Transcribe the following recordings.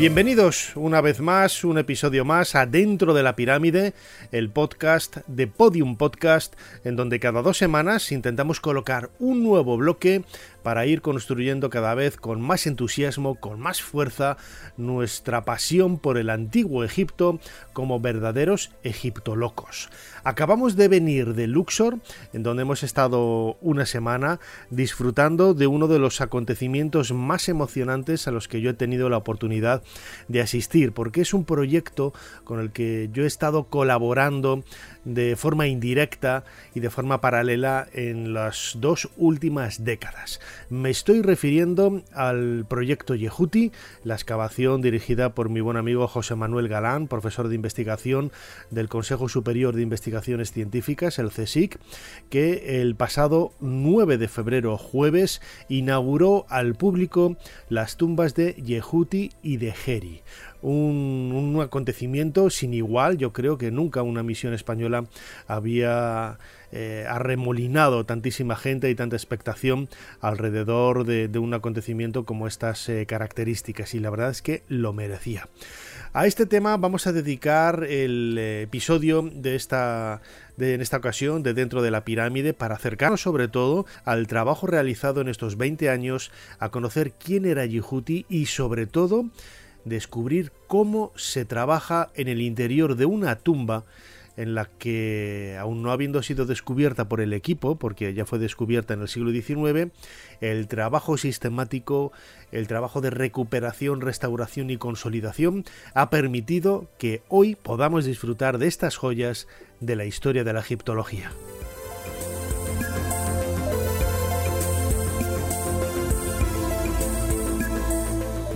Bienvenidos una vez más, un episodio más a Dentro de la Pirámide, el podcast de Podium Podcast, en donde cada dos semanas intentamos colocar un nuevo bloque para ir construyendo cada vez con más entusiasmo, con más fuerza, nuestra pasión por el antiguo Egipto como verdaderos egiptolocos. Acabamos de venir de Luxor, en donde hemos estado una semana disfrutando de uno de los acontecimientos más emocionantes a los que yo he tenido la oportunidad de asistir, porque es un proyecto con el que yo he estado colaborando de forma indirecta y de forma paralela en las dos últimas décadas. Me estoy refiriendo al proyecto Yehuti, la excavación dirigida por mi buen amigo José Manuel Galán, profesor de investigación del Consejo Superior de Investigaciones Científicas, el CSIC, que el pasado 9 de febrero, jueves, inauguró al público las tumbas de Yehuti y de Geri un, acontecimiento sin igual. Yo creo que nunca una misión española había eh, arremolinado tantísima gente y tanta expectación alrededor de, un acontecimiento como estas eh, características y la verdad es que lo merecía. A este tema vamos a dedicar el episodio de esta de, en esta ocasión de dentro de la pirámide para acercarnos sobre todo al trabajo realizado en estos 20 años, a conocer quién era Yihuti y sobre todo descubrir cómo se trabaja en el interior de una tumba en la que, aún no habiendo sido descubierta por el equipo, porque ya fue descubierta en el siglo XIX, el trabajo sistemático, el trabajo de recuperación, restauración y consolidación ha permitido que hoy podamos disfrutar de estas joyas de la historia de la egiptología.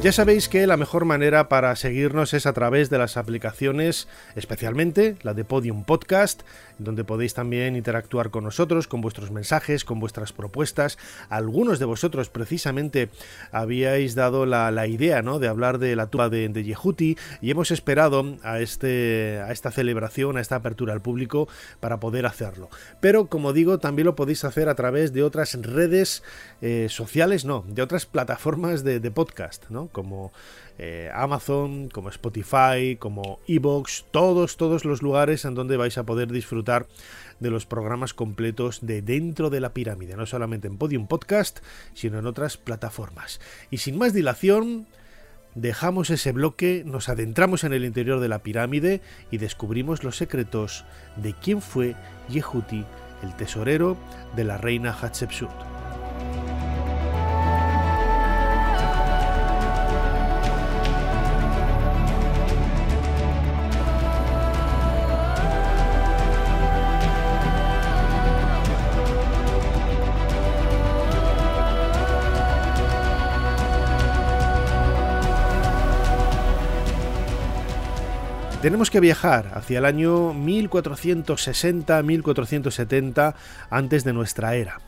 Ya sabéis que la mejor manera para seguirnos es a través de las aplicaciones, especialmente la de Podium Podcast, donde podéis también interactuar con nosotros, con vuestros mensajes, con vuestras propuestas. Algunos de vosotros precisamente habíais dado la, idea ¿no? de hablar de la tumba de, de, Yehuti y hemos esperado a, este, a esta celebración, a esta apertura al público para poder hacerlo. Pero como digo, también lo podéis hacer a través de otras redes eh, sociales, no, de otras plataformas de podcast, ¿no? Como eh, Amazon, como Spotify, como Evox, todos, todos los lugares en donde vais a poder disfrutar de los programas completos de dentro de la pirámide, no solamente en Podium Podcast, sino en otras plataformas. Y sin más dilación, dejamos ese bloque, nos adentramos en el interior de la pirámide y descubrimos los secretos de quién fue Yehuti, el tesorero de la reina Hatshepsut. Tenemos que viajar hacia el año 1460-1470 antes de nuestra era.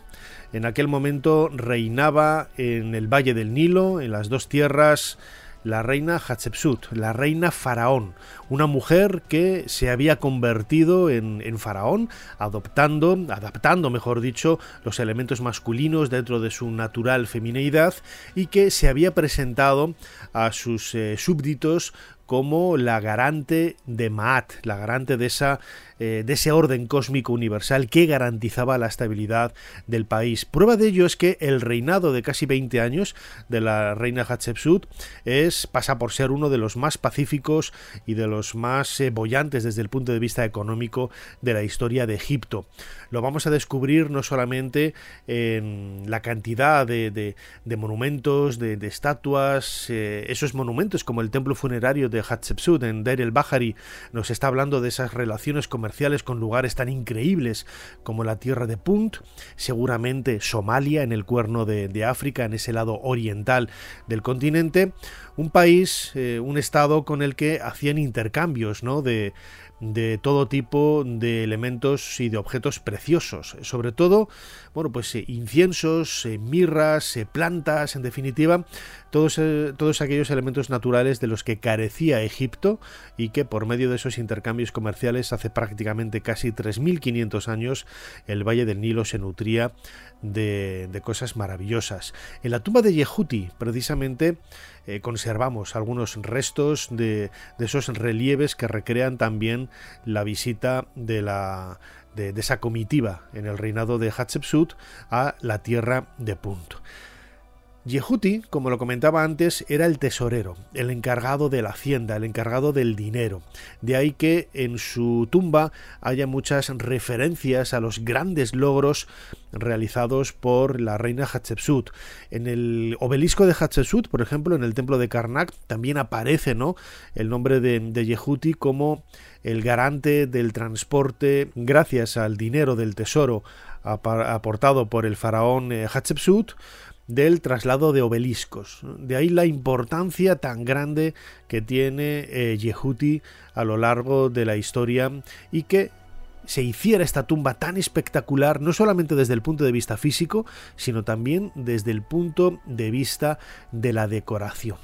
En aquel momento reinaba en el Valle del Nilo, en las dos tierras, la reina Hatshepsut, la reina faraón, una mujer que se había convertido en, faraón, adoptando, adaptando, mejor dicho, los elementos masculinos dentro de su natural femineidad y que se había presentado a sus eh, súbditos como la garante de Maat, la garante de, esa, eh, de ese orden cósmico universal que garantizaba la estabilidad del país. Prueba de ello es que el reinado de casi 20 años de la reina Hatshepsut es, pasa por ser uno de los más pacíficos y de los más eh, bollantes desde el punto de vista económico de la historia de Egipto. Lo vamos a descubrir no solamente en la cantidad de, monumentos, de, estatuas, eh, esos monumentos como el templo funerario de de Hatshepsut en Deir el Bahari nos está hablando de esas relaciones comerciales con lugares tan increíbles como la tierra de Punt, seguramente Somalia en el cuerno de, África, en ese lado oriental del continente, un país, eh, un estado con el que hacían intercambios ¿no? de, de todo tipo de elementos y de objetos preciosos, sobre todo, bueno, pues eh, inciensos, eh, mirras, plantas, en definitiva, todos, todos aquellos elementos naturales de los que carecía Egipto y que por medio de esos intercambios comerciales hace prácticamente casi 3.500 años el Valle del Nilo se nutría de, de cosas maravillosas. En la tumba de Yehuti, precisamente, eh, conservamos algunos restos de, esos relieves que recrean también la visita de la de, esa comitiva en el reinado de Hatshepsut a la tierra de Punt. Yehuti, como lo comentaba antes, era el tesorero, el encargado de la hacienda, el encargado del dinero. De ahí que en su tumba haya muchas referencias a los grandes logros realizados por la reina Hatshepsut. En el obelisco de Hatshepsut, por ejemplo, en el templo de Karnak, también aparece ¿no? el nombre de, de Yehuti como el garante del transporte gracias al dinero del tesoro aportado por el faraón eh, Hatshepsut del traslado de obeliscos. De ahí la importancia tan grande que tiene eh, Yehuti a lo largo de la historia y que se hiciera esta tumba tan espectacular, no solamente desde el punto de vista físico, sino también desde el punto de vista de la decoración.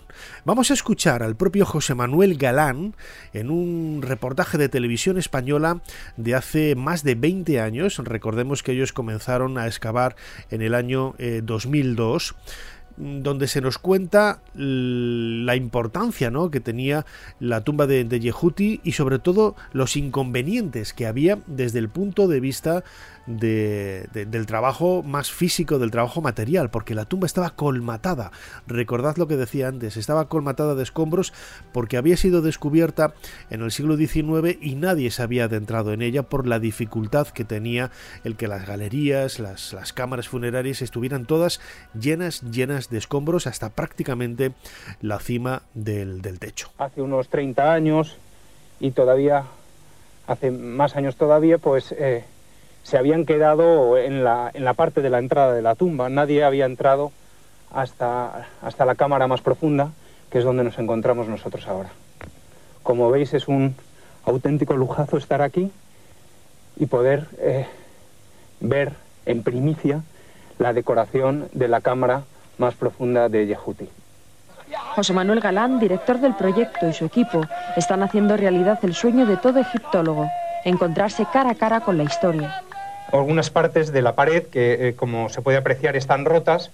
Vamos a escuchar al propio José Manuel Galán en un reportaje de televisión española de hace más de 20 años. Recordemos que ellos comenzaron a excavar en el año 2002 eh, donde se nos cuenta la importancia ¿no? que tenía la tumba de, de, Yehuti y sobre todo los inconvenientes que había desde el punto de vista de, del trabajo más físico, del trabajo material, porque la tumba estaba colmatada. Recordad lo que decía antes, estaba colmatada de escombros porque había sido descubierta en el siglo XIX y nadie se había adentrado en ella por la dificultad que tenía el que las galerías, las, las cámaras funerarias estuvieran todas llenas, llenas de escombros hasta prácticamente la cima del, del techo. Hace unos 30 años y todavía, hace más años todavía, pues eh, se habían quedado en la, en la parte de la entrada de la tumba. Nadie había entrado hasta, hasta la cámara más profunda, que es donde nos encontramos nosotros ahora. Como veis, es un auténtico lujazo estar aquí y poder eh, ver en primicia la decoración de la cámara más profunda de Yehuti. José Manuel Galán, director del proyecto, y su equipo están haciendo realidad el sueño de todo egiptólogo, encontrarse cara a cara con la historia algunas partes de la pared que, eh, como se puede apreciar, están rotas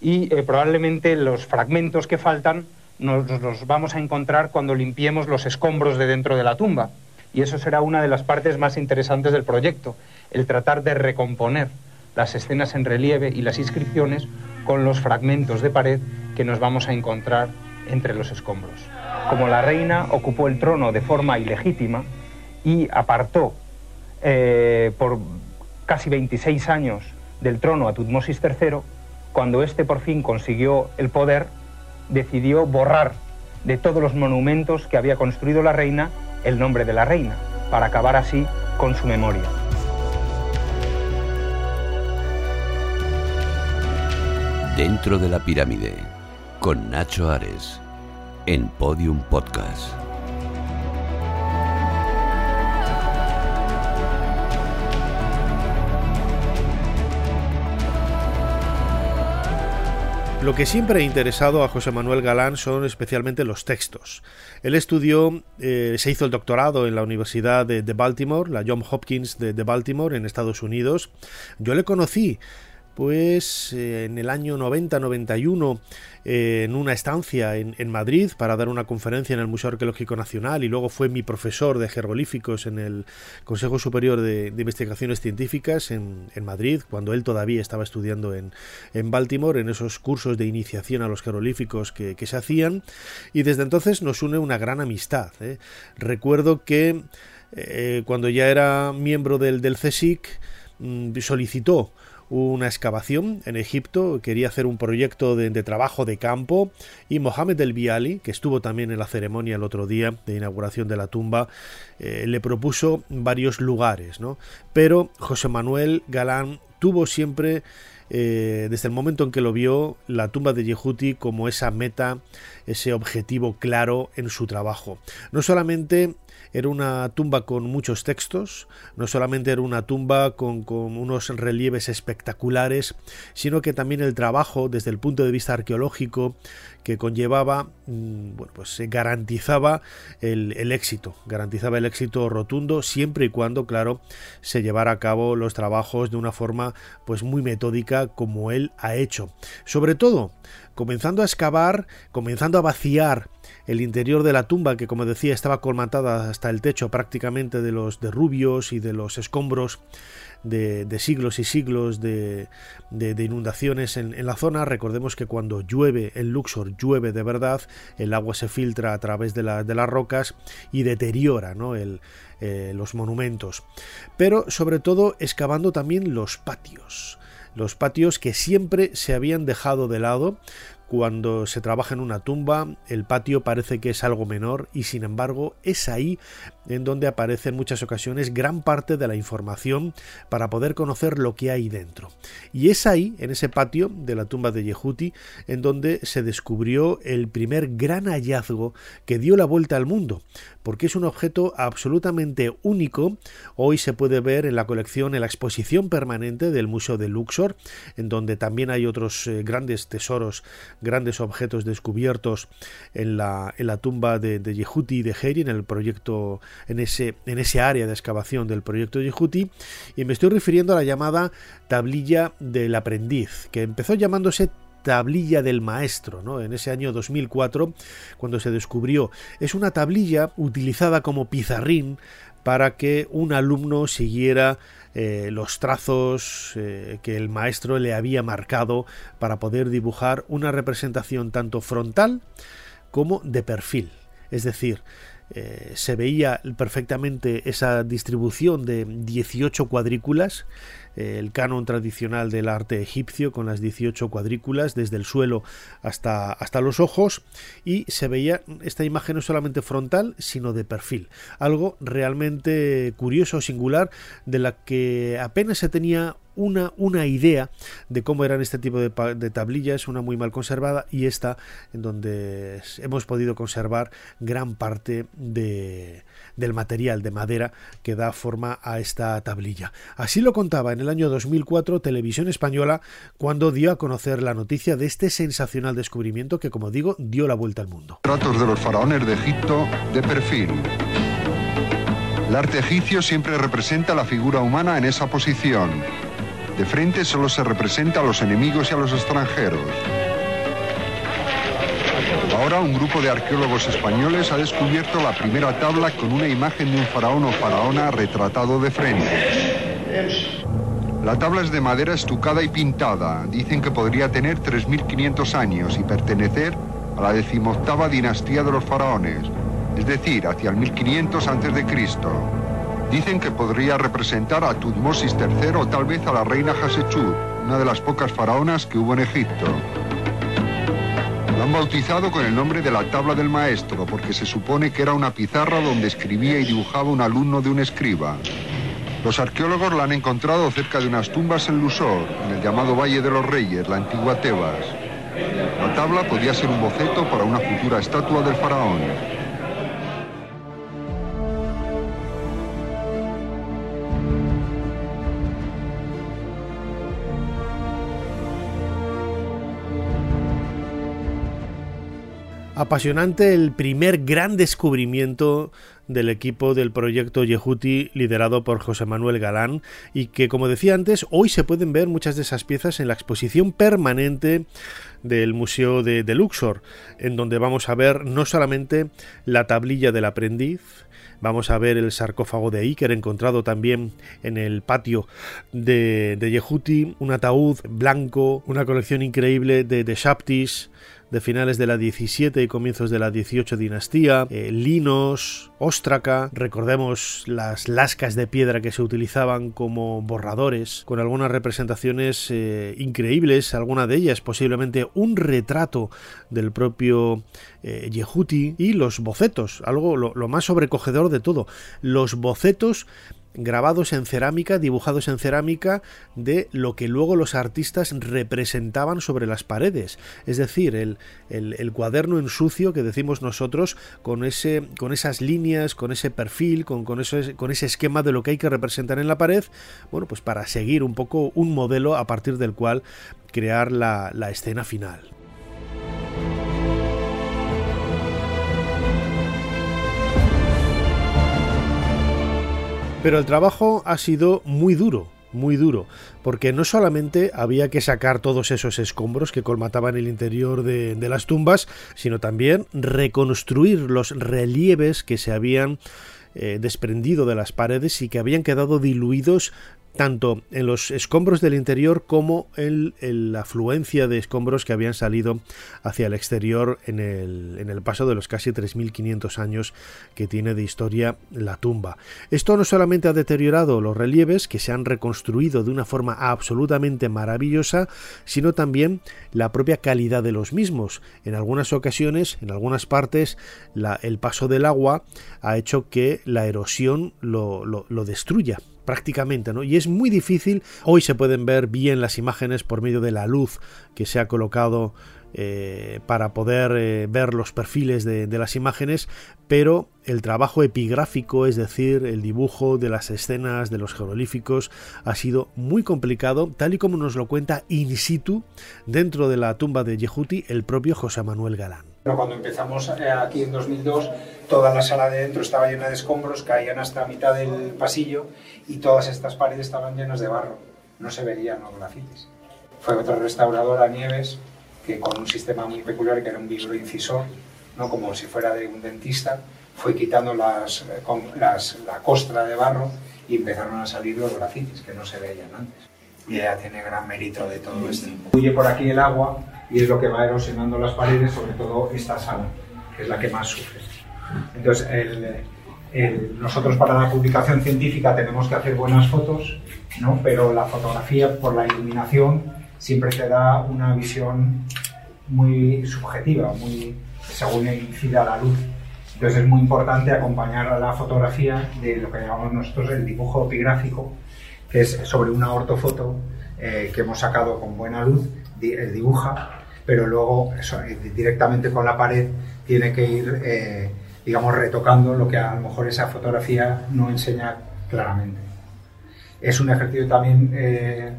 y eh, probablemente los fragmentos que faltan nos, los vamos a encontrar cuando limpiemos los escombros de dentro de la tumba. Y eso será una de las partes más interesantes del proyecto, el tratar de recomponer las escenas en relieve y las inscripciones con los fragmentos de pared que nos vamos a encontrar entre los escombros. Como la reina ocupó el trono de forma ilegítima y apartó eh, por casi 26 años del trono a Tutmosis III, cuando éste por fin consiguió el poder, decidió borrar de todos los monumentos que había construido la reina el nombre de la reina, para acabar así con su memoria. Dentro de la pirámide, con Nacho Ares, en Podium Podcast. Lo que siempre ha interesado a José Manuel Galán son especialmente los textos. Él estudió, eh, se hizo el doctorado en la Universidad de, Baltimore, la John Hopkins de, de Baltimore, en Estados Unidos. Yo le conocí pues eh, en el año 90-91 eh, en una estancia en, Madrid para dar una conferencia en el Museo Arqueológico Nacional y luego fue mi profesor de jeroglíficos en el Consejo Superior de, Investigaciones Científicas en, Madrid, cuando él todavía estaba estudiando en, Baltimore, en esos cursos de iniciación a los jeroglíficos que, se hacían y desde entonces nos une una gran amistad. ¿eh? Recuerdo que cuando ya era miembro del, del mm, solicitó una excavación en Egipto, quería hacer un proyecto de, trabajo de campo y Mohamed El Biali, que estuvo también en la ceremonia el otro día de inauguración de la tumba, eh, le propuso varios lugares, ¿no? Pero José Manuel Galán tuvo siempre eh, desde el momento en que lo vio, la tumba de Yehuti como esa meta, ese objetivo claro en su trabajo. No solamente era una tumba con muchos textos, no solamente era una tumba con, unos relieves espectaculares, sino que también el trabajo desde el punto de vista arqueológico que conllevaba, mm, bueno, pues garantizaba el, el, éxito, garantizaba el éxito rotundo siempre y cuando, claro, se llevara a cabo los trabajos de una forma pues muy metódica como él ha hecho. Sobre todo, comenzando a excavar, comenzando a vaciar el interior de la tumba, que como decía estaba colmatada hasta el techo prácticamente de los derrubios y de los escombros de, siglos y siglos de, inundaciones en, la zona. Recordemos que cuando llueve en Luxor, llueve de verdad, el agua se filtra a través de, las rocas y deteriora eh, los monumentos. Pero sobre todo excavando también los patios los patios que siempre se habían dejado de lado. Cuando se trabaja en una tumba, el patio parece que es algo menor y sin embargo es ahí en donde aparece en muchas ocasiones gran parte de la información para poder conocer lo que hay dentro. Y es ahí, en ese patio de la tumba de Yehuti, en donde se descubrió el primer gran hallazgo que dio la vuelta al mundo, porque es un objeto absolutamente único. Hoy se puede ver en la colección, en la exposición permanente del Museo de Luxor, en donde también hay otros eh, grandes tesoros, grandes objetos descubiertos en la, en la tumba de, de Yehuti y de Heri, en el proyecto, en ese, en ese área de excavación del proyecto Yehuti, y me estoy refiriendo a la llamada tablilla del aprendiz, que empezó llamándose tablilla del maestro, ¿no? En ese año 2004, cuando se descubrió, es una tablilla utilizada como pizarrín para que un alumno siguiera eh, los trazos eh, que el maestro le había marcado para poder dibujar una representación tanto frontal como de perfil. Es decir, eh, se veía perfectamente esa distribución de 18 cuadrículas el canon tradicional del arte egipcio con las 18 cuadrículas desde el suelo hasta, hasta los ojos y se veía esta imagen no solamente frontal sino de perfil. Algo realmente curioso singular de la que apenas se tenía una, una, idea de cómo eran este tipo de, de, tablillas, una muy mal conservada y esta en donde hemos podido conservar gran parte de, del material de madera que da forma a esta tablilla. Así lo contaba en el año 2004 Televisión Española cuando dio a conocer la noticia de este sensacional descubrimiento que, como digo, dio la vuelta al mundo. Tratos de los faraones de Egipto de perfil. El arte egipcio siempre representa la figura humana en esa posición. De frente solo se representa a los enemigos y a los extranjeros. Ahora un grupo de arqueólogos españoles ha descubierto la primera tabla con una imagen de un faraón o faraona retratado de frente. La tabla es de madera estucada y pintada. Dicen que podría tener 3.500 años y pertenecer a la decimoctava dinastía de los faraones, es decir, hacia el 1500 a.C. Dicen que podría representar a Tutmosis III o tal vez a la reina Hatshepsut, una de las pocas faraonas que hubo en Egipto. La han bautizado con el nombre de la tabla del maestro porque se supone que era una pizarra donde escribía y dibujaba un alumno de un escriba. Los arqueólogos la han encontrado cerca de unas tumbas en Lusor, en el llamado Valle de los Reyes, la antigua Tebas. La tabla podía ser un boceto para una futura estatua del faraón. Apasionante el primer gran descubrimiento del equipo del proyecto Yehuti liderado por José Manuel Galán y que como decía antes hoy se pueden ver muchas de esas piezas en la exposición permanente del Museo de, Luxor en donde vamos a ver no solamente la tablilla del aprendiz vamos a ver el sarcófago de Iker encontrado también en el patio de, de Yehuti, un ataúd blanco, una colección increíble de, de Shaptis, de finales de la 17 y comienzos de la 18 dinastía, eh, linos, óstraca, recordemos las lascas de piedra que se utilizaban como borradores, con algunas representaciones eh, increíbles, alguna de ellas posiblemente un retrato del propio eh, Yehuti y los bocetos, algo lo más sobrecogedor de todo, los bocetos grabados en cerámica, dibujados en cerámica, de lo que luego los artistas representaban sobre las paredes. Es decir, el, el, cuaderno en sucio que decimos nosotros, con, ese, con esas líneas, con ese perfil, con, con, eso, con ese esquema de lo que hay que representar en la pared, bueno, pues para seguir un poco un modelo a partir del cual crear la, la escena final. Pero el trabajo ha sido muy duro, muy duro, porque no solamente había que sacar todos esos escombros que colmataban el interior de, las tumbas, sino también reconstruir los relieves que se habían eh, desprendido de las paredes y que habían quedado diluidos tanto en los escombros del interior como en, la afluencia de escombros que habían salido hacia el exterior en el, en el paso de los casi 3.500 años que tiene de historia la tumba. Esto no solamente ha deteriorado los relieves, que se han reconstruido de una forma absolutamente maravillosa, sino también la propia calidad de los mismos. En algunas ocasiones, en algunas partes, el paso del agua ha hecho que la erosión lo, lo destruya prácticamente, ¿no? Y es muy difícil, hoy se pueden ver bien las imágenes por medio de la luz que se ha colocado eh, para poder eh, ver los perfiles de, las imágenes, pero el trabajo epigráfico, es decir, el dibujo de las escenas de los jeroglíficos, ha sido muy complicado, tal y como nos lo cuenta in situ dentro de la tumba de Yehuti el propio José Manuel Galán. Cuando empezamos eh, aquí en 2002, toda la sala de dentro estaba llena de escombros, caían hasta mitad del pasillo y todas estas paredes estaban llenas de barro. No se veían los grafitis. Fue otra restauradora, Nieves, que con un sistema muy peculiar, que era un vibroincisor, ¿no? como si fuera de un dentista, fue quitando las, eh, con las, la costra de barro y empezaron a salir los grafitis que no se veían antes. Y ella tiene gran mérito de todo esto. Huye por aquí el agua y es lo que va erosionando las paredes, sobre todo esta sala, que es la que más sufre. Entonces, nosotros para la publicación científica tenemos que hacer buenas fotos, ¿no? pero la fotografía, por la iluminación, siempre te da una visión muy subjetiva, muy según incida la luz. Entonces es muy importante acompañar a la fotografía de lo que llamamos nosotros el dibujo epigráfico, que es sobre una ortofoto eh, que hemos sacado con buena luz, eh, dibuja pero luego eh, directamente con la pared tiene que ir, eh, digamos, retocando lo que a lo mejor esa fotografía no enseña claramente. Es un ejercicio también eh,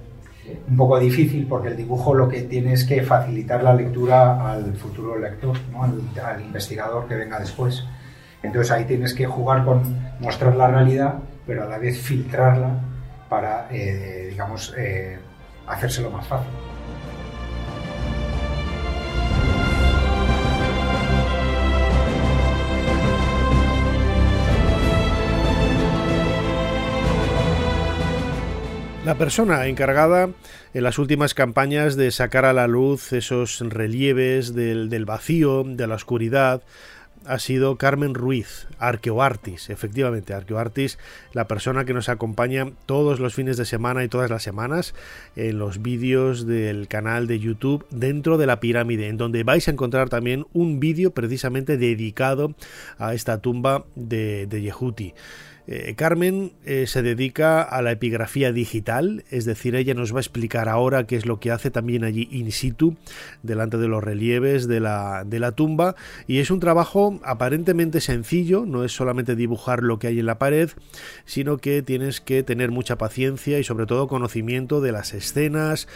un poco difícil porque el dibujo lo que tiene es que facilitar la lectura al futuro lector, al, investigador que venga después. Entonces ahí tienes que jugar con mostrar la realidad, pero a la vez filtrarla para, digamos, hacérselo más fácil. La persona encargada en las últimas campañas de sacar a la luz esos relieves del, vacío, de la oscuridad, ha sido Carmen Ruiz, Arqueoartis, efectivamente, Arqueoartis, la persona que nos acompaña todos los fines de semana y todas las semanas en los vídeos del canal de YouTube dentro de la pirámide, en donde vais a encontrar también un vídeo precisamente dedicado a esta tumba de, de Yehuti. Eh, Carmen eh, se dedica a la epigrafía digital, es decir, ella nos va a explicar ahora qué es lo que hace también allí in situ, delante de los relieves de la, de la tumba, y es un trabajo aparentemente sencillo, no es solamente dibujar lo que hay en la pared, sino que tienes que tener mucha paciencia y sobre todo conocimiento de las escenas,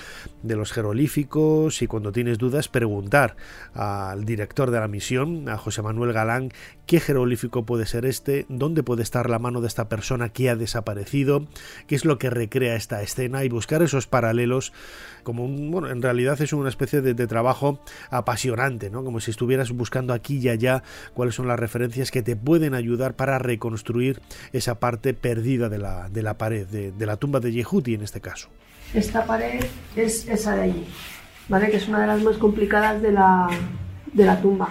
de los jeroglíficos, y cuando tienes dudas preguntar al director de la misión, a José Manuel Galán, qué jeroglífico puede ser este, dónde puede estar la mano de esta persona que ha desaparecido, qué es lo que recrea esta escena y buscar esos paralelos como un, bueno, en realidad es una especie de, trabajo apasionante, ¿no? Como si estuvieras buscando aquí y allá cuáles son las referencias que te pueden ayudar para reconstruir esa parte perdida de la, de la pared, de, la tumba de Yehuti en este caso. Esta pared es esa de allí, ¿vale? Que es una de las más complicadas de la, de la tumba.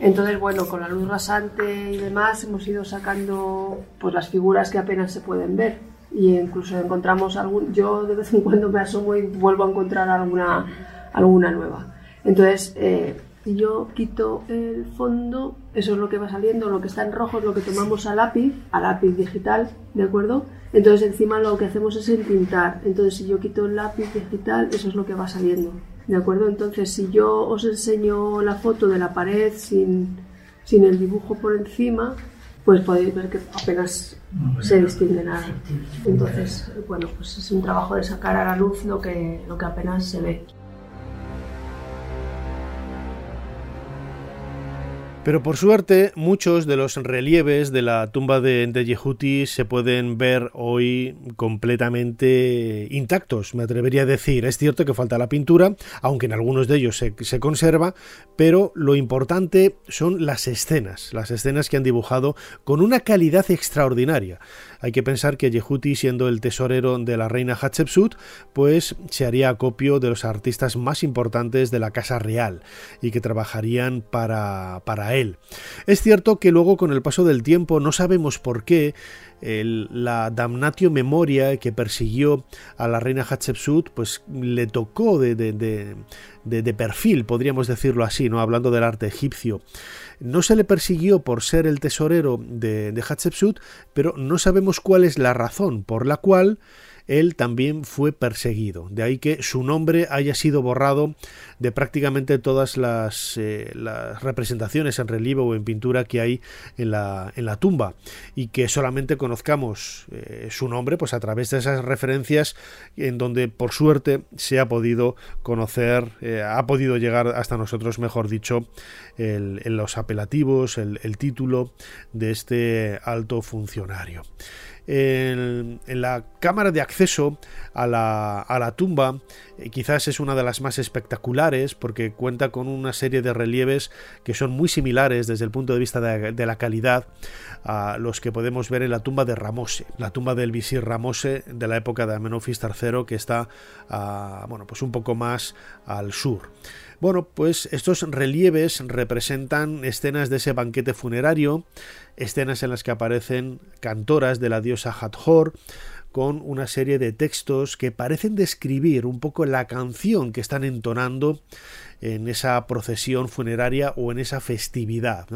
Entonces, bueno, con la luz rasante y demás hemos ido sacando pues las figuras que apenas se pueden ver y incluso encontramos algún yo de vez en cuando me asomo y vuelvo a encontrar alguna alguna nueva. Entonces, eh, yo quito el fondo, eso es lo que va saliendo, lo que está en rojo es lo que tomamos a lápiz, a lápiz digital, ¿de acuerdo? Entonces encima lo que hacemos es entintar. Entonces si yo quito el lápiz digital, eso es lo que va saliendo. ¿De acuerdo? Entonces si yo os enseño la foto de la pared sin, sin el dibujo por encima, pues podéis ver que apenas se distingue nada. Entonces, bueno, pues es un trabajo de sacar a la luz lo que, lo que apenas se ve. Pero por suerte, muchos de los relieves de la tumba de, de Yehuti se pueden ver hoy completamente intactos, me atrevería a decir. Es cierto que falta la pintura, aunque en algunos de ellos se, se conserva, pero lo importante son las escenas, las escenas que han dibujado con una calidad extraordinaria. Hay que pensar que Yehuti, siendo el tesorero de la reina Hatshepsut, pues se haría acopio de los artistas más importantes de la casa real y que trabajarían para, para él. Es cierto que luego con el paso del tiempo no sabemos por qué la damnatio memoria que persiguió a la reina Hatshepsut pues le tocó de, perfil, podríamos decirlo así, ¿no? hablando del arte egipcio. No se le persiguió por ser el tesorero de, de Hatshepsut, pero no sabemos cuál es la razón por la cual él también fue perseguido. De ahí que su nombre haya sido borrado de prácticamente todas las, eh, las representaciones en relieve o en pintura que hay en la, en la tumba y que solamente conozcamos eh, su nombre pues a través de esas referencias en donde por suerte se ha podido conocer, eh, ha podido llegar hasta nosotros, mejor dicho, el, los apelativos, el, el título de este alto funcionario en, la cámara de acceso a la, tumba eh, quizás es una de las más espectaculares porque cuenta con una serie de relieves que son muy similares desde el punto de vista de, la calidad a los que podemos ver en la tumba de Ramose, la tumba del visir Ramose de la época de Amenofis III que está a, bueno, pues un poco más al sur. Bueno, pues estos relieves representan escenas de ese banquete funerario, escenas en las que aparecen cantoras de la diosa Hathor, con una serie de textos que parecen describir un poco la canción que están entonando en esa procesión funeraria o en esa festividad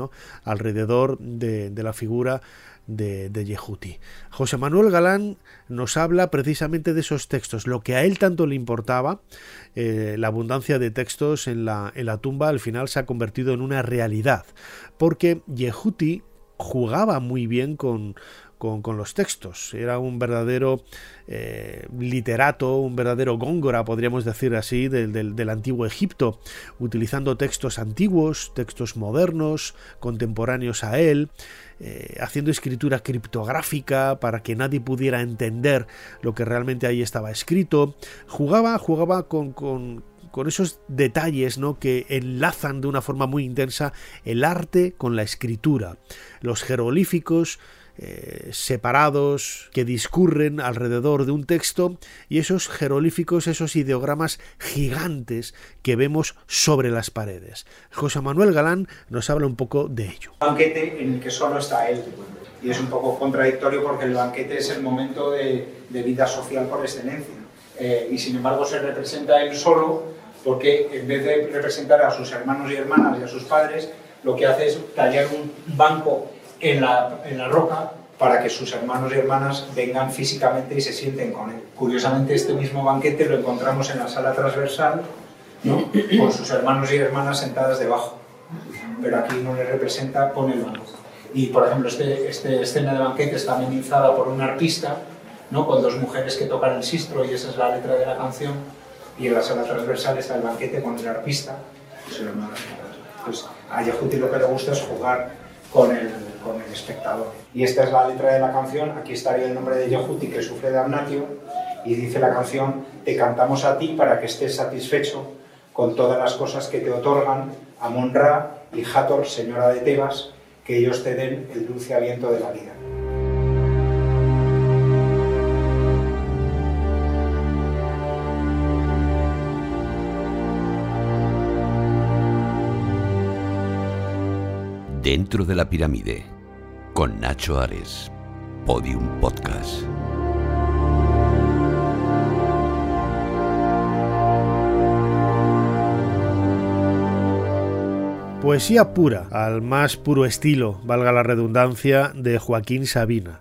alrededor de, de la figura de, Yehuti. José Manuel Galán nos habla precisamente de esos textos, lo que a él tanto le importaba, eh, la abundancia de textos en la, en la tumba al final se ha convertido en una realidad, porque Yehuti jugaba muy bien con, con, los textos. Era un verdadero eh, literato, un verdadero góngora, podríamos decir así, del, del, antiguo Egipto, utilizando textos antiguos, textos modernos, contemporáneos a él, eh, haciendo escritura criptográfica para que nadie pudiera entender lo que realmente ahí estaba escrito. Jugaba, jugaba con, con esos detalles ¿no? que enlazan de una forma muy intensa el arte con la escritura. Los jeroglíficos eh, separados que discurren alrededor de un texto y esos jeroglíficos, esos ideogramas gigantes que vemos sobre las paredes. José Manuel Galán nos habla un poco de ello. Banquete en el que solo está él. Y es un poco contradictorio porque el banquete es el momento de, de vida social por excelencia. Eh, y sin embargo se representa él solo porque en vez de representar a sus hermanos y hermanas y a sus padres, lo que hace es tallar un banco en la, en la roca para que sus hermanos y hermanas vengan físicamente y se sienten con él. Curiosamente, este mismo banquete lo encontramos en la sala transversal, ¿no? con sus hermanos y hermanas sentadas debajo. Pero aquí no le representa, pone el banco. Y, por ejemplo, esta este escena de banquete está amenizada por un arpista, ¿no? con dos mujeres que tocan el sistro, y esa es la letra de la canción. Y en la sala transversal está el banquete con el arpista. Pues a Yehuti lo que le gusta es jugar con el, con el espectador. Y esta es la letra de la canción, aquí estaría el nombre de Yehuti que sufre de amnatio y dice la canción, te cantamos a ti para que estés satisfecho con todas las cosas que te otorgan Amon-Ra y Hathor, señora de Tebas, que ellos te den el dulce aliento de la vida. Dentro de la pirámide, con Nacho Ares, Podium Podcast. Poesía pura, al más puro estilo, valga la redundancia, de Joaquín Sabina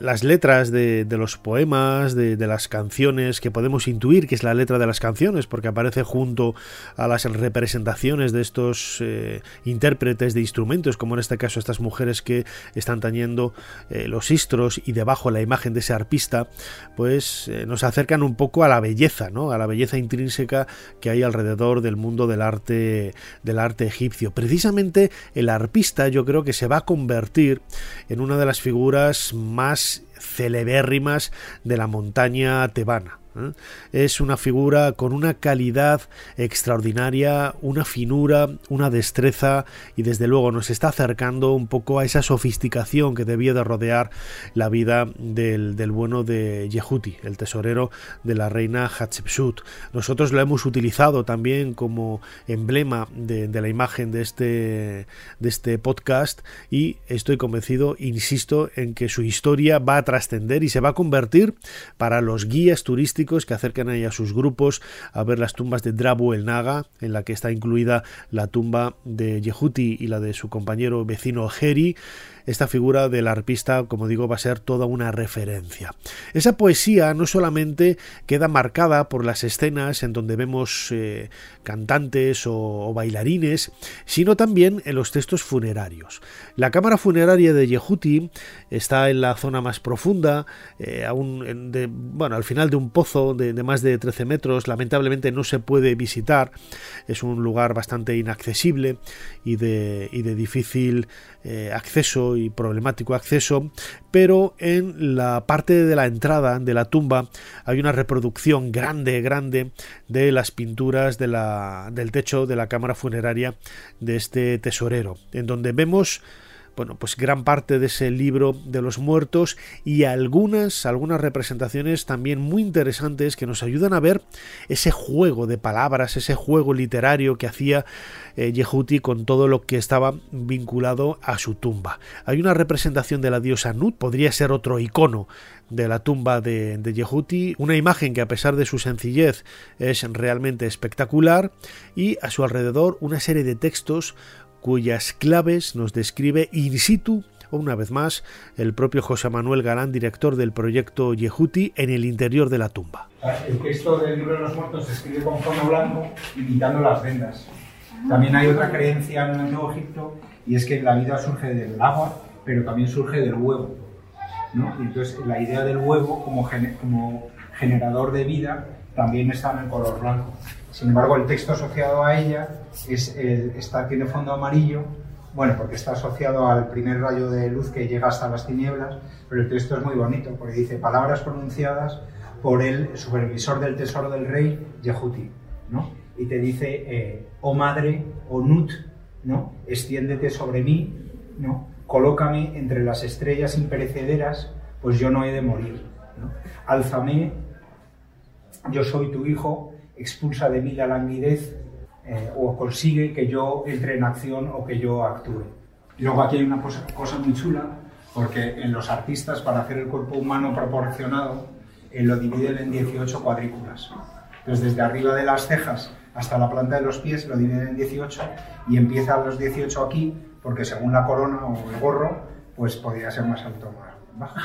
las letras de, los poemas, de, las canciones, que podemos intuir que es la letra de las canciones, porque aparece junto a las representaciones de estos eh, intérpretes de instrumentos, como en este caso estas mujeres que están tañendo eh, los istros y debajo la imagen de ese arpista, pues eh, nos acercan un poco a la belleza, ¿no? a la belleza intrínseca que hay alrededor del mundo del arte, del arte egipcio. Precisamente el arpista yo creo que se va a convertir en una de las figuras más celebérrimas de la montaña tebana. ¿Eh? Es una figura con una calidad extraordinaria, una finura, una destreza y desde luego nos está acercando un poco a esa sofisticación que debía de rodear la vida del, bueno de Yehuti, el tesorero de la reina Hatshepsut. Nosotros lo hemos utilizado también como emblema de, la imagen de este, de este podcast y estoy convencido, insisto, en que su historia va a trascender y se va a convertir para los guías turísticos que acercan ahí a sus grupos a ver las tumbas de Drabu el Naga, en la que está incluida la tumba de Yehuti y la de su compañero vecino Heri esta figura del arpista, como digo, va a ser toda una referencia. Esa poesía no solamente queda marcada por las escenas en donde vemos eh, cantantes o, bailarines, sino también en los textos funerarios. La cámara funeraria de Yehuti está en la zona más profunda, eh, bueno, al final de un pozo de, más de 13 metros, lamentablemente no se puede visitar, es un lugar bastante inaccesible y de, y de difícil eh, acceso y problemático acceso, pero en la parte de la entrada de la tumba hay una reproducción grande, grande de las pinturas de la, del techo de la cámara funeraria de este tesorero, en donde vemos bueno, pues gran parte de ese libro de los muertos y algunas, algunas representaciones también muy interesantes que nos ayudan a ver ese juego de palabras, ese juego literario que hacía eh, Yehuti con todo lo que estaba vinculado a su tumba. Hay una representación de la diosa Nut, podría ser otro icono de la tumba de, de Yehuti, una imagen que a pesar de su sencillez es realmente espectacular y a su alrededor una serie de textos cuyas claves nos describe in situ una vez más el propio José Manuel Galán, director del proyecto Yehuti, en el interior de la tumba. El texto del libro de los muertos se escribe con fondo blanco, imitando las vendas. También hay otra creencia en el Antiguo Egipto, y es que la vida surge del agua, pero también surge del huevo. ¿no? Y entonces la idea del huevo como, como generador de vida también está en el color blanco. Sin embargo, el texto asociado a ella es, está, tiene fondo amarillo, bueno, porque está asociado al primer rayo de luz que llega hasta las tinieblas, pero el texto es muy bonito, porque dice palabras pronunciadas por el supervisor del tesoro del rey, Yehuti, ¿no? Y te dice, eh, oh madre, oh Nut, ¿no? Extiéndete sobre mí, ¿no? Colócame entre las estrellas imperecederas, pues yo no he de morir, ¿no? Álzame, yo soy tu hijo, expulsa de mí la languidez eh, o consigue que yo entre en acción o que yo actúe. luego aquí hay una cosa, cosa, muy chula, porque en los artistas para hacer el cuerpo humano proporcionado eh, lo dividen en 18 cuadrículas. Entonces desde arriba de las cejas hasta la planta de los pies lo dividen en 18 y empieza a los 18 aquí porque según la corona o el gorro pues podría ser más alto o más bajo.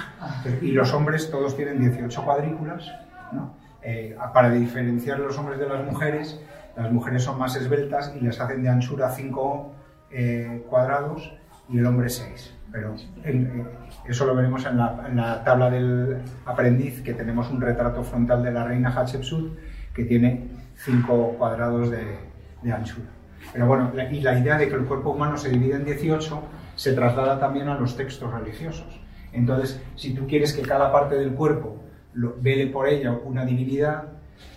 Y los hombres todos tienen 18 cuadrículas, ¿no? Eh, para diferenciar los hombres de las mujeres, las mujeres son más esbeltas y les hacen de anchura 5 eh, cuadrados y el hombre 6. Pero eh, eso lo veremos en la, tabla del aprendiz, que tenemos un retrato frontal de la reina Hatshepsut que tiene 5 cuadrados de, anchura. Pero bueno, y la idea de que el cuerpo humano se divide en 18 se traslada también a los textos religiosos. Entonces, si tú quieres que cada parte del cuerpo vele por ella una divinidad,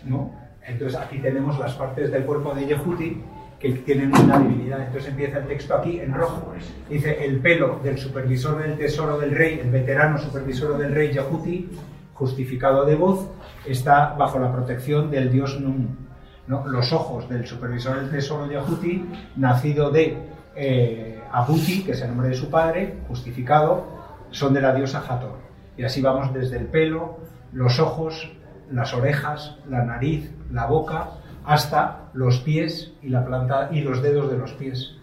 ¿no? Entonces aquí tenemos las partes del cuerpo de Yehuti que tienen una divinidad. Entonces empieza el texto aquí en rojo. Dice el pelo del supervisor del tesoro del rey, el veterano supervisor del rey Yehuti, justificado de voz, está bajo la protección del dios Nun. ¿no? Los ojos del supervisor del tesoro Yehuti, nacido de eh, Abuti, que es el nombre de su padre, justificado, son de la diosa Hathor. Y así vamos desde el pelo, los ojos, las orejas, la nariz, la boca, hasta los pies y la planta y los dedos de los pies.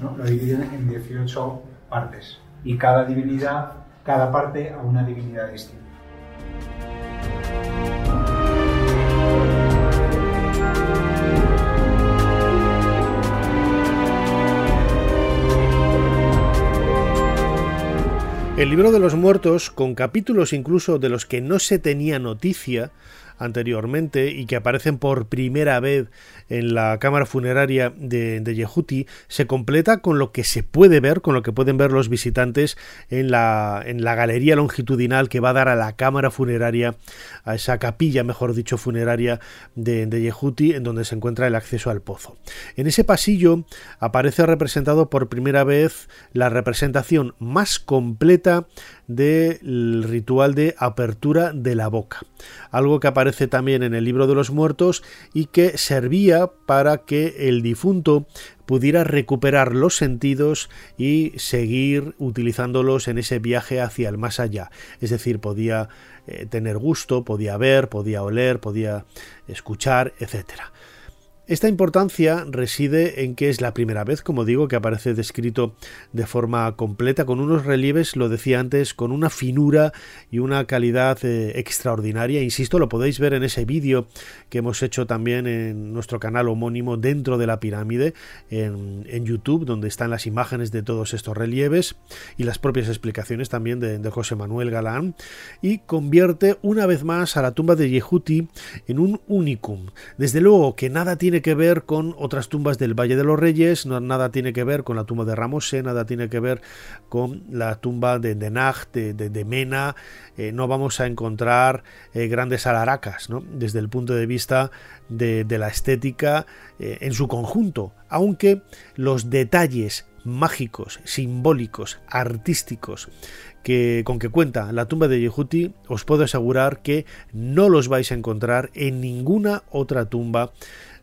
¿no? Lo dividen en 18 partes. Y cada divinidad, cada parte a una divinidad distinta. El libro de los muertos, con capítulos incluso de los que no se tenía noticia, anteriormente y que aparecen por primera vez en la cámara funeraria de, de, Yehuti, se completa con lo que se puede ver, con lo que pueden ver los visitantes en la, en la galería longitudinal que va a dar a la cámara funeraria, a esa capilla, mejor dicho, funeraria de, de Yehuti, en donde se encuentra el acceso al pozo. En ese pasillo aparece representado por primera vez la representación más completa del ritual de apertura de la boca, algo que aparece también en el libro de los muertos y que servía para que el difunto pudiera recuperar los sentidos y seguir utilizándolos en ese viaje hacia el más allá. Es decir, podía eh, tener gusto, podía ver, podía oler, podía escuchar, etcétera. Esta importancia reside en que es la primera vez, como digo, que aparece descrito de forma completa, con unos relieves, lo decía antes, con una finura y una calidad eh, extraordinaria. Insisto, lo podéis ver en ese vídeo que hemos hecho también en nuestro canal homónimo dentro de la pirámide, en, YouTube, donde están las imágenes de todos estos relieves y las propias explicaciones también de, de José Manuel Galán, y convierte una vez más a la tumba de Yehuti en un unicum. Desde luego que nada tiene que ver con otras tumbas del Valle de los Reyes, no, nada tiene que ver con la tumba de Ramose, nada tiene que ver con la tumba de de, de, Mena, eh, no vamos a encontrar eh, grandes alaracas, desde el punto de vista de, de la estética eh, en su conjunto, aunque los detalles mágicos, simbólicos, artísticos que, con que cuenta la tumba de Yehuti, os puedo asegurar que no los vais a encontrar en ninguna otra tumba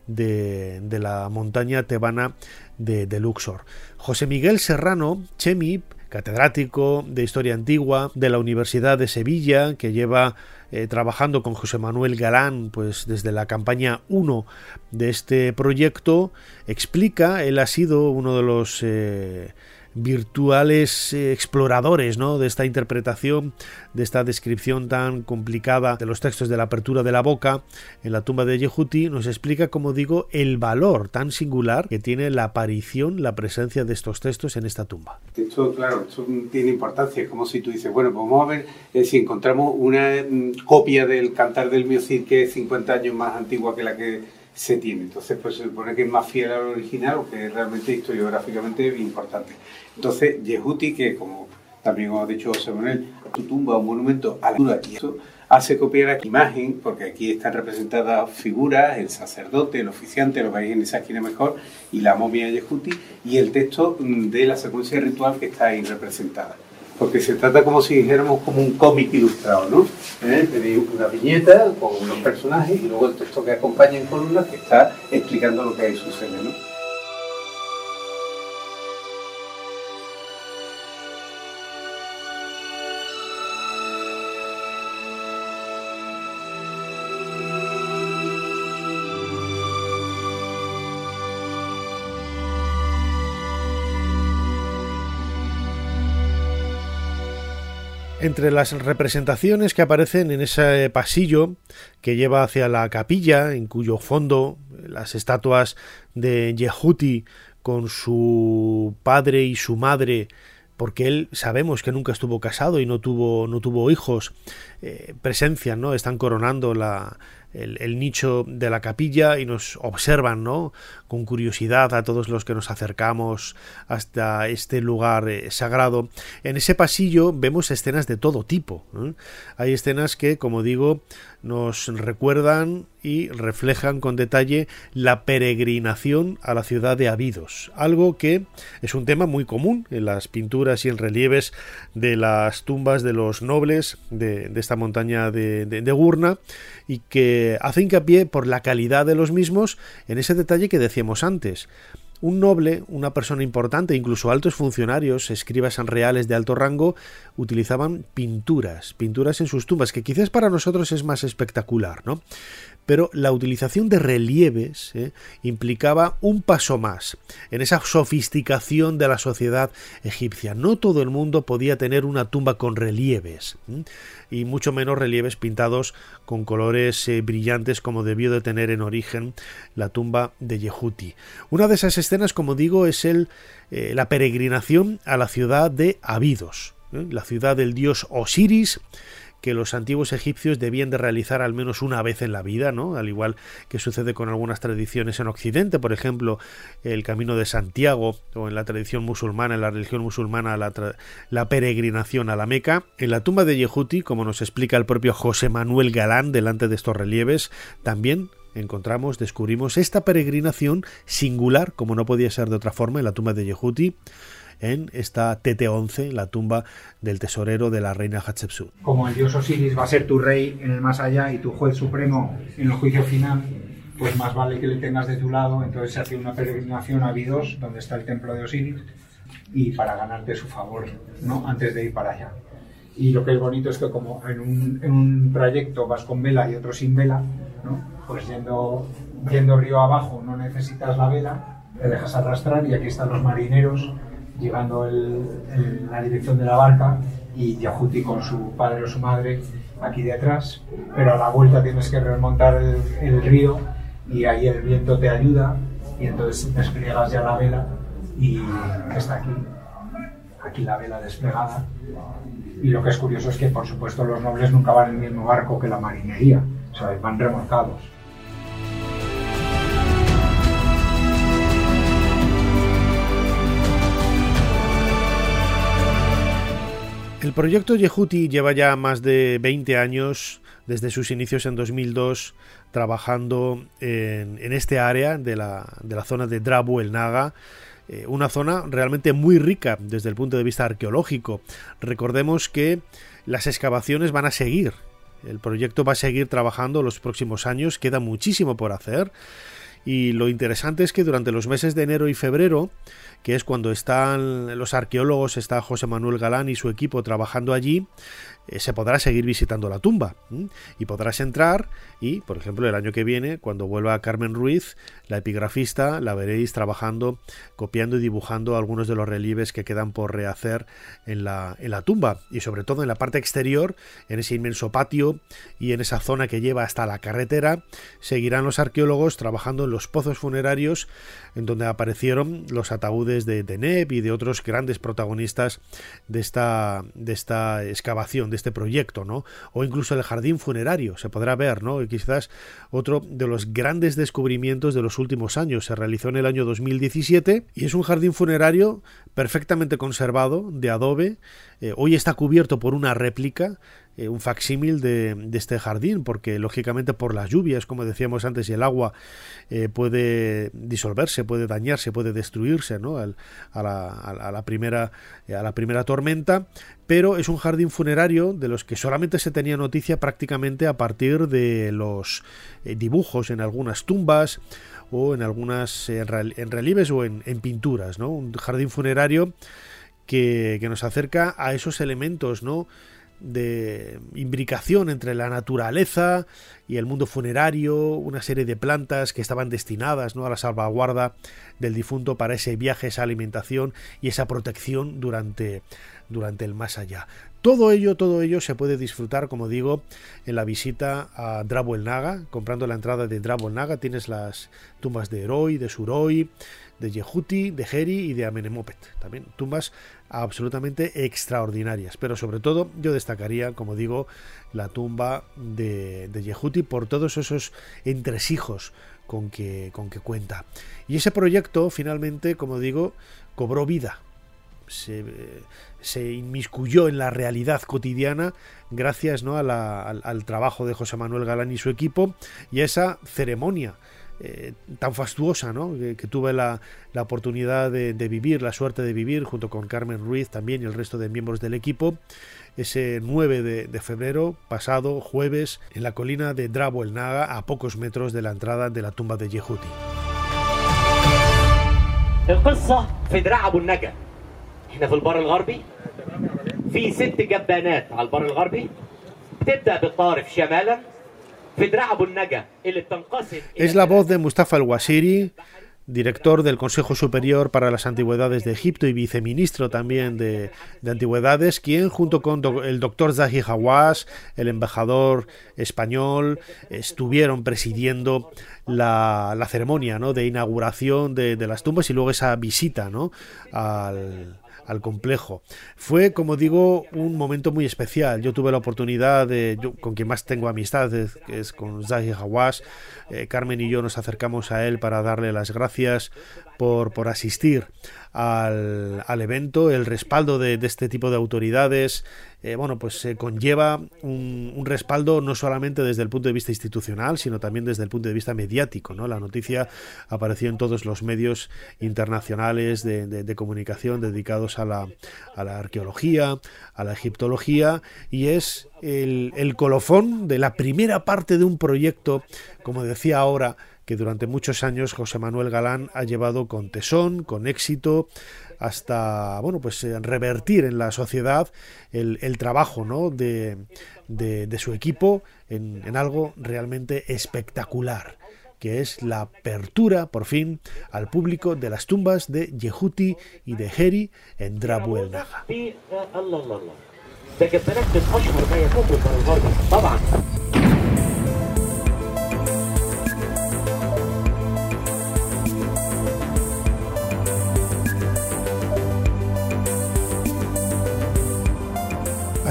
de, la montaña tebana de, de, Luxor. José Miguel Serrano, Chemi, catedrático de Historia Antigua de la Universidad de Sevilla, que lleva eh, trabajando con José Manuel Galán pues desde la campaña 1 de este proyecto, explica, él ha sido uno de los... Eh, virtuales eh, exploradores ¿no? de esta interpretación, de esta descripción tan complicada de los textos de la apertura de la boca en la tumba de Yehuti, nos explica, como digo, el valor tan singular que tiene la aparición, la presencia de estos textos en esta tumba. Esto, claro, tiene importancia, como si tú dices, bueno, pues vamos a ver eh, si encontramos una mm, copia del Cantar del Miocid que es 50 años más antigua que la que se tiene. Entonces, pues se supone que es más fiel al original o que es realmente historiográficamente importante. Entonces, Yehuti, que como también os ha dicho José Manuel, tu tumba, un monumento a la y eso hace copiar aquí imagen, porque aquí están representadas figuras, el sacerdote, el oficiante, lo veis en esa esquina mejor, y la momia de Yehuti, y el texto de la secuencia ritual que está ahí representada porque se trata como si dijéramos como un cómic ilustrado, ¿no? ¿Eh? Tenéis una viñeta con unos personajes y luego el texto que acompaña en columnas que está explicando lo que ahí sucede, ¿no? Entre las representaciones que aparecen en ese pasillo que lleva hacia la capilla, en cuyo fondo las estatuas de Yehuti con su padre y su madre porque él sabemos que nunca estuvo casado y no tuvo, no tuvo hijos, eh, presencian, ¿no? Están coronando la, el, nicho de la capilla y nos observan, ¿no? Con curiosidad a todos los que nos acercamos hasta este lugar eh, sagrado. En ese pasillo vemos escenas de todo tipo. ¿eh? Hay escenas que, como digo, nos recuerdan y reflejan con detalle la peregrinación a la ciudad de Abidos, algo que es un tema muy común en las pinturas y en relieves de las tumbas de los nobles de, de esta montaña de, de, de Gurna y que hace hincapié por la calidad de los mismos en ese detalle que decíamos antes un noble, una persona importante, incluso altos funcionarios, escribas reales de alto rango, utilizaban pinturas, pinturas en sus tumbas, que quizás para nosotros es más espectacular, ¿no? Pero la utilización de relieves ¿eh? implicaba un paso más en esa sofisticación de la sociedad egipcia. No todo el mundo podía tener una tumba con relieves y mucho menos relieves pintados con colores eh, brillantes como debió de tener en origen la tumba de Yehuti. Una de esas escenas, como digo, es el, eh, la peregrinación a la ciudad de Abidos, la ciudad del dios Osiris, que los antiguos egipcios debían de realizar al menos una vez en la vida, ¿no? Al igual que sucede con algunas tradiciones en Occidente, por ejemplo, el Camino de Santiago o en la tradición musulmana, en la religión musulmana, la, la peregrinación a la Meca. En la tumba de Yehuti, como nos explica el propio José Manuel Galán delante de estos relieves, también encontramos, descubrimos esta peregrinación singular, como no podía ser de otra forma, en la tumba de Yehuti en esta TT11, la tumba del tesorero de la reina Hatshepsut. Como el dios Osiris va a ser tu rey en el más allá y tu juez supremo en el juicio final, pues más vale que le tengas de tu lado. Entonces se hace una peregrinación a Abidos, donde está el templo de Osiris, y para ganarte su favor, ¿no? Antes de ir para allá. Y lo que es bonito es que como en un, en un trayecto vas con vela y otro sin vela, ¿no? Pues yendo, yendo río abajo no necesitas la vela, te dejas arrastrar y aquí están los marineros llegando en la dirección de la barca y Yahuti con su padre o su madre aquí detrás, pero a la vuelta tienes que remontar el, río y ahí el viento te ayuda y entonces despliegas ya la vela y está aquí, aquí la vela desplegada. Y lo que es curioso es que, por supuesto, los nobles nunca van en el mismo barco que la marinería, o van remolcados. Proyecto Yehuti lleva ya más de 20 años, desde sus inicios en 2002, trabajando en, este área de la, zona de Drabu el Naga, eh, una zona realmente muy rica desde el punto de vista arqueológico. Recordemos que las excavaciones van a seguir, el proyecto va a seguir trabajando los próximos años, queda muchísimo por hacer. Y lo interesante es que durante los meses de enero y febrero que es cuando están los arqueólogos, está José Manuel Galán y su equipo trabajando allí, eh, se podrá seguir visitando la tumba y podrás entrar y, por ejemplo, el año que viene, cuando vuelva Carmen Ruiz, la epigrafista, la veréis trabajando, copiando y dibujando algunos de los relieves que quedan por rehacer en la, en la tumba. Y sobre todo en la parte exterior, en ese inmenso patio y en esa zona que lleva hasta la carretera, seguirán los arqueólogos trabajando en los pozos funerarios en donde aparecieron los ataúdes de Deneb y de otros grandes protagonistas de esta, de esta excavación, este proyecto, ¿no? O incluso el jardín funerario, se podrá ver, ¿no? quizás otro de los grandes descubrimientos de los últimos años. Se realizó en el año 2017 y es un jardín funerario perfectamente conservado de adobe. Eh, hoy está cubierto por una réplica eh, un facsímil de, este jardín, porque lógicamente por las lluvias, como decíamos antes, y el agua eh, puede disolverse, puede dañarse, puede destruirse ¿no? a, la, primera, a la primera tormenta, pero es un jardín funerario de los que solamente se tenía noticia prácticamente a partir de los dibujos en algunas tumbas o en algunas en relieves o en, pinturas, ¿no? Un jardín funerario que, que, nos acerca a esos elementos, ¿no? de imbricación entre la naturaleza y el mundo funerario, una serie de plantas que estaban destinadas ¿no? a la salvaguarda del difunto para ese viaje, esa alimentación y esa protección durante, durante el más allá. Todo ello, todo ello se puede disfrutar, como digo, en la visita a Drabo Naga. Comprando la entrada de Drabo Naga tienes las tumbas de Heroi, de Suroi, de Yehuti, de Heri y de Amenemopet. También tumbas absolutamente extraordinarias. Pero sobre todo yo destacaría, como digo, la tumba de, de Yehuti por todos esos entresijos con que, con que cuenta. Y ese proyecto finalmente, como digo, cobró vida. Se, se inmiscuyó en la realidad cotidiana gracias ¿no? al, al, trabajo de José Manuel Galán y su equipo y a esa ceremonia eh, tan fastuosa ¿no? que, tuve la, la oportunidad de, vivir, la suerte de vivir junto con Carmen Ruiz también y el resto de miembros del equipo ese 9 de, febrero pasado jueves en la colina de Drabo el Naga a pocos metros de la entrada de la tumba de Yehuti. القصة في دراع أبو النجا احنا في البر الغربي في ست جبانات على البر الغربي بتبدأ بالطارف شمالا es la voz de Mustafa al-Waziri, director del Consejo Superior para las Antigüedades de Egipto y viceministro también de, de Antigüedades, quien junto con do- el doctor Zahi Hawass, el embajador español, estuvieron presidiendo la, la ceremonia ¿no? de inauguración de, de las tumbas y luego esa visita ¿no? al, al complejo. Fue, como digo, un momento muy especial. Yo tuve la oportunidad de, con quien más tengo amistad, es, es con Zahi Hawass. Eh, Carmen y yo nos acercamos a él para darle las gracias por, por asistir al, al evento. El respaldo de, este tipo de autoridades, eh, bueno, pues se conlleva un, respaldo no solamente desde el punto de vista institucional, sino también desde el punto de vista mediático. ¿no? La noticia apareció en todos los medios internacionales de comunicación dedicados a la, a la arqueología, a la egiptología, y es el, el colofón de la primera parte de un proyecto, como decía ahora, que durante muchos años José Manuel Galán ha llevado con tesón, con éxito, hasta bueno pues eh, revertir en la sociedad el, trabajo ¿no? de, de- su equipo en, en algo realmente espectacular que es la apertura por fin al público de las tumbas de Yehuti y de Heri en Drabu el Naga.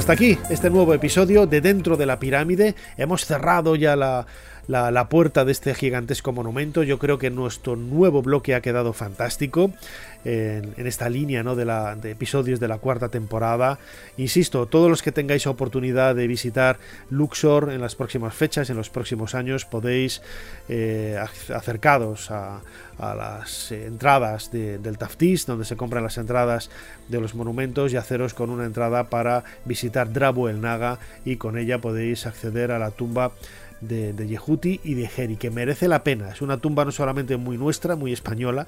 Hasta aquí este nuevo episodio de Dentro de la Pirámide. Hemos cerrado ya la, la- puerta de este gigantesco monumento. Yo creo que nuestro nuevo bloque ha quedado fantástico en, esta línea ¿no? de, la, episodios de la cuarta temporada. Insisto, todos los que tengáis oportunidad de visitar Luxor en las próximas fechas, en los próximos años, podéis eh, ac- acercados a, a las entradas de- del Taftis, donde se compran las entradas de los monumentos, y haceros con una entrada para visitar Drabu el Naga y con ella podéis acceder a la tumba de, de Yehuti y de Heri, que merece la pena. Es una tumba no solamente muy nuestra, muy española,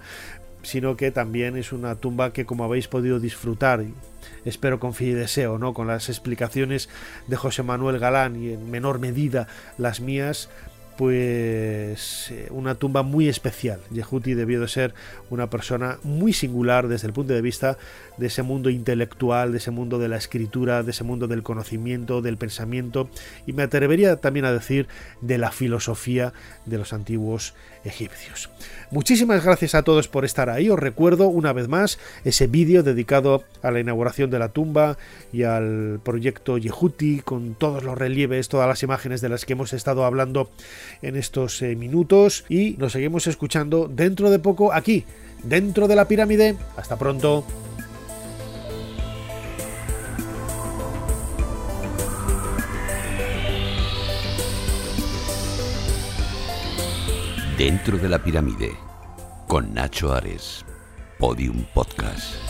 sino que también es una tumba que como habéis podido disfrutar, espero con fe y deseo, ¿no? con las explicaciones de José Manuel Galán y en menor medida las mías, pues eh, una tumba muy especial. Yehuti debió de ser una persona muy singular desde el punto de vista de ese mundo intelectual, de ese mundo de la escritura, de ese mundo del conocimiento, del pensamiento y me atrevería también a decir de la filosofía de los antiguos egipcios. Muchísimas gracias a todos por estar ahí. Os recuerdo una vez más ese vídeo dedicado a la inauguración de la tumba y al proyecto Yehuti con todos los relieves, todas las imágenes de las que hemos estado hablando en estos eh, minutos y nos seguimos escuchando dentro de poco aquí, dentro de la pirámide. Hasta pronto. Dentro de la pirámide, con Nacho Ares, Podium Podcast.